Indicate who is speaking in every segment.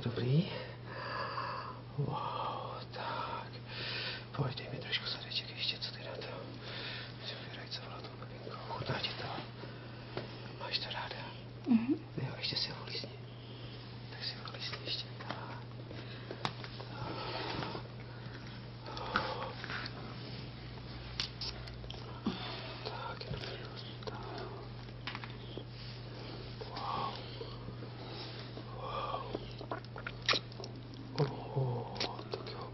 Speaker 1: dobrý. Wow, tak. Pojď, dej mi trošku sadeček ještě, co ty na to. Si vybíraj, co bylo tou babinkou. Chutná ti to? Máš to ráda?
Speaker 2: Mhm.
Speaker 1: Jo, ještě si ho lísni. Tak si ho lísni ještě. Tak. Tak, jenom tak. Wow. Wow. Oh, tak jo,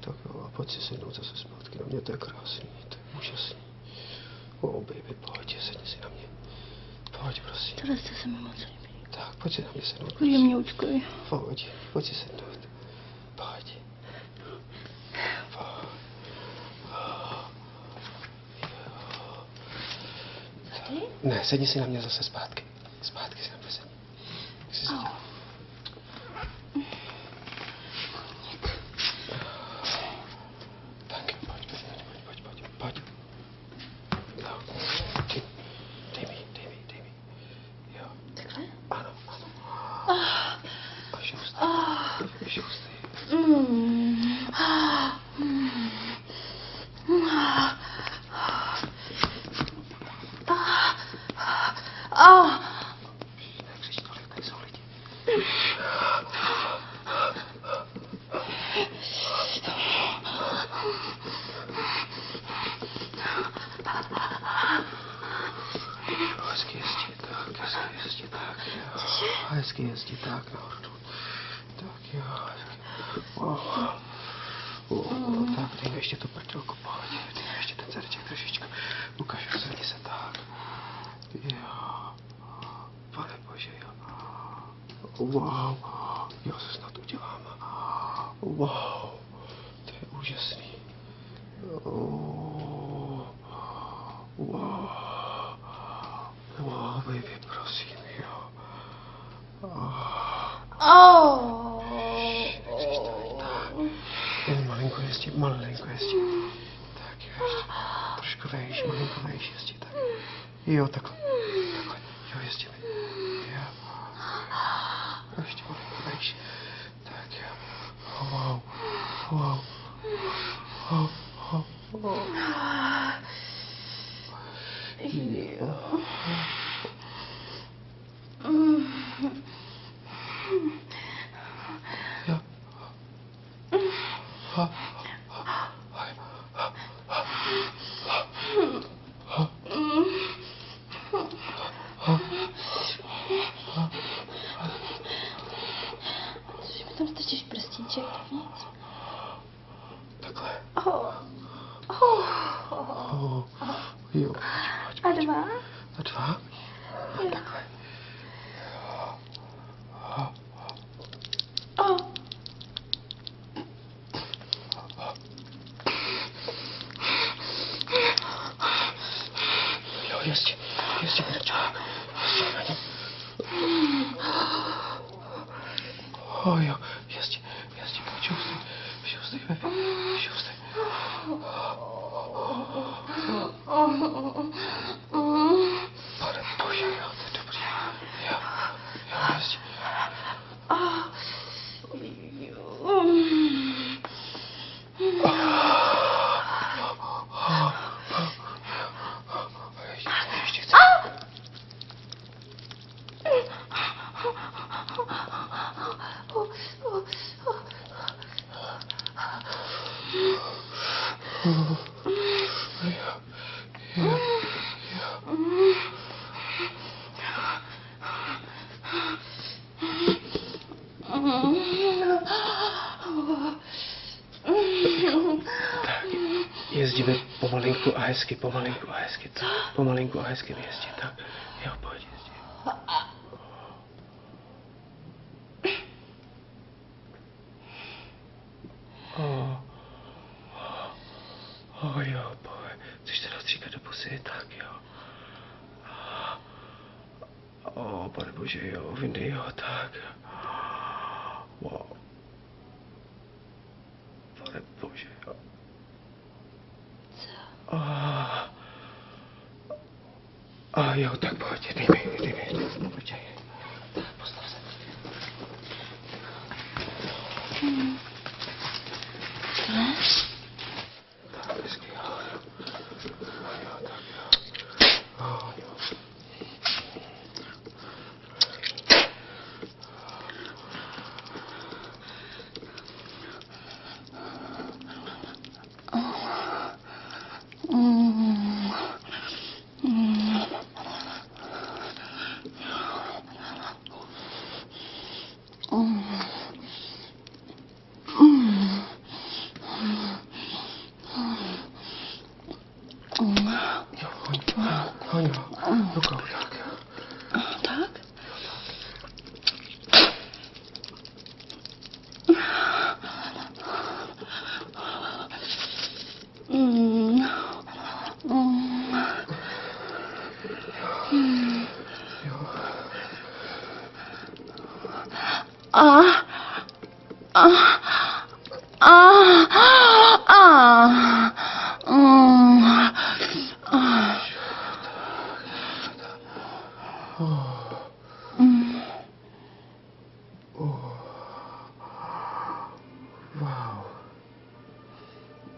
Speaker 1: tak jo, a pojď si sednout zase zpátky na mě, to je krásný, to je úžasný. Oh, baby, pojď, sedni si na mě. Pojď, prosím.
Speaker 2: Tohle se mi moc líbí.
Speaker 1: Tak, pojď si na mě sednout.
Speaker 2: Příjemňoučkuj.
Speaker 1: Pojď, pojď si sednout. Pojď. Pojď. Ne, sedni si na mě zase zpátky. Aski, aski, tak. Aski, aski, tak. Oh. Oh, tak, dej ještě tu prdelku, pojď, dej ještě ten zadeček trošičku. Ukáž, rozhodni se tak. Jo. Pane Bože, jo. Wow. Jo, se snad udělám. Wow. To je úžasný. Oh. Wow. Wow, baby, prosím, jo.
Speaker 2: Oh.
Speaker 1: Jen kości, maleńko jest ci. Tak jest. Troszkę wejść, maleńko wejść jest ci, tak. I o tak. Tak, o, jest ci. Ja, wejść, maleńko wejść. Tak, ja. O, wow, wow. O, o, o. Ja. О, А два? А два? Есть, есть, горячо. Ой, есть, есть, почувствуй, чувствуй, чувствуй. 어, 어, 어, 어, 어, 어, 어. Jezdíme pomalinku a hezky, pomalinku a hezky, co? Pomalinku a hezky jezdí, tak. Jo, pojď, asi, tak jo. O, oh, pane bože, jo, v Indii, jo, tak. Wow. Pane bože, jo. Co? A, oh, jo, tak pojď, dej mi, dej mi, dej mi,
Speaker 2: dej mi, dej
Speaker 1: mi,
Speaker 2: dej Hmm. 啊啊啊啊
Speaker 1: 啊！
Speaker 2: 嗯
Speaker 1: 啊！嗯。哇哦！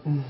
Speaker 1: 嗯。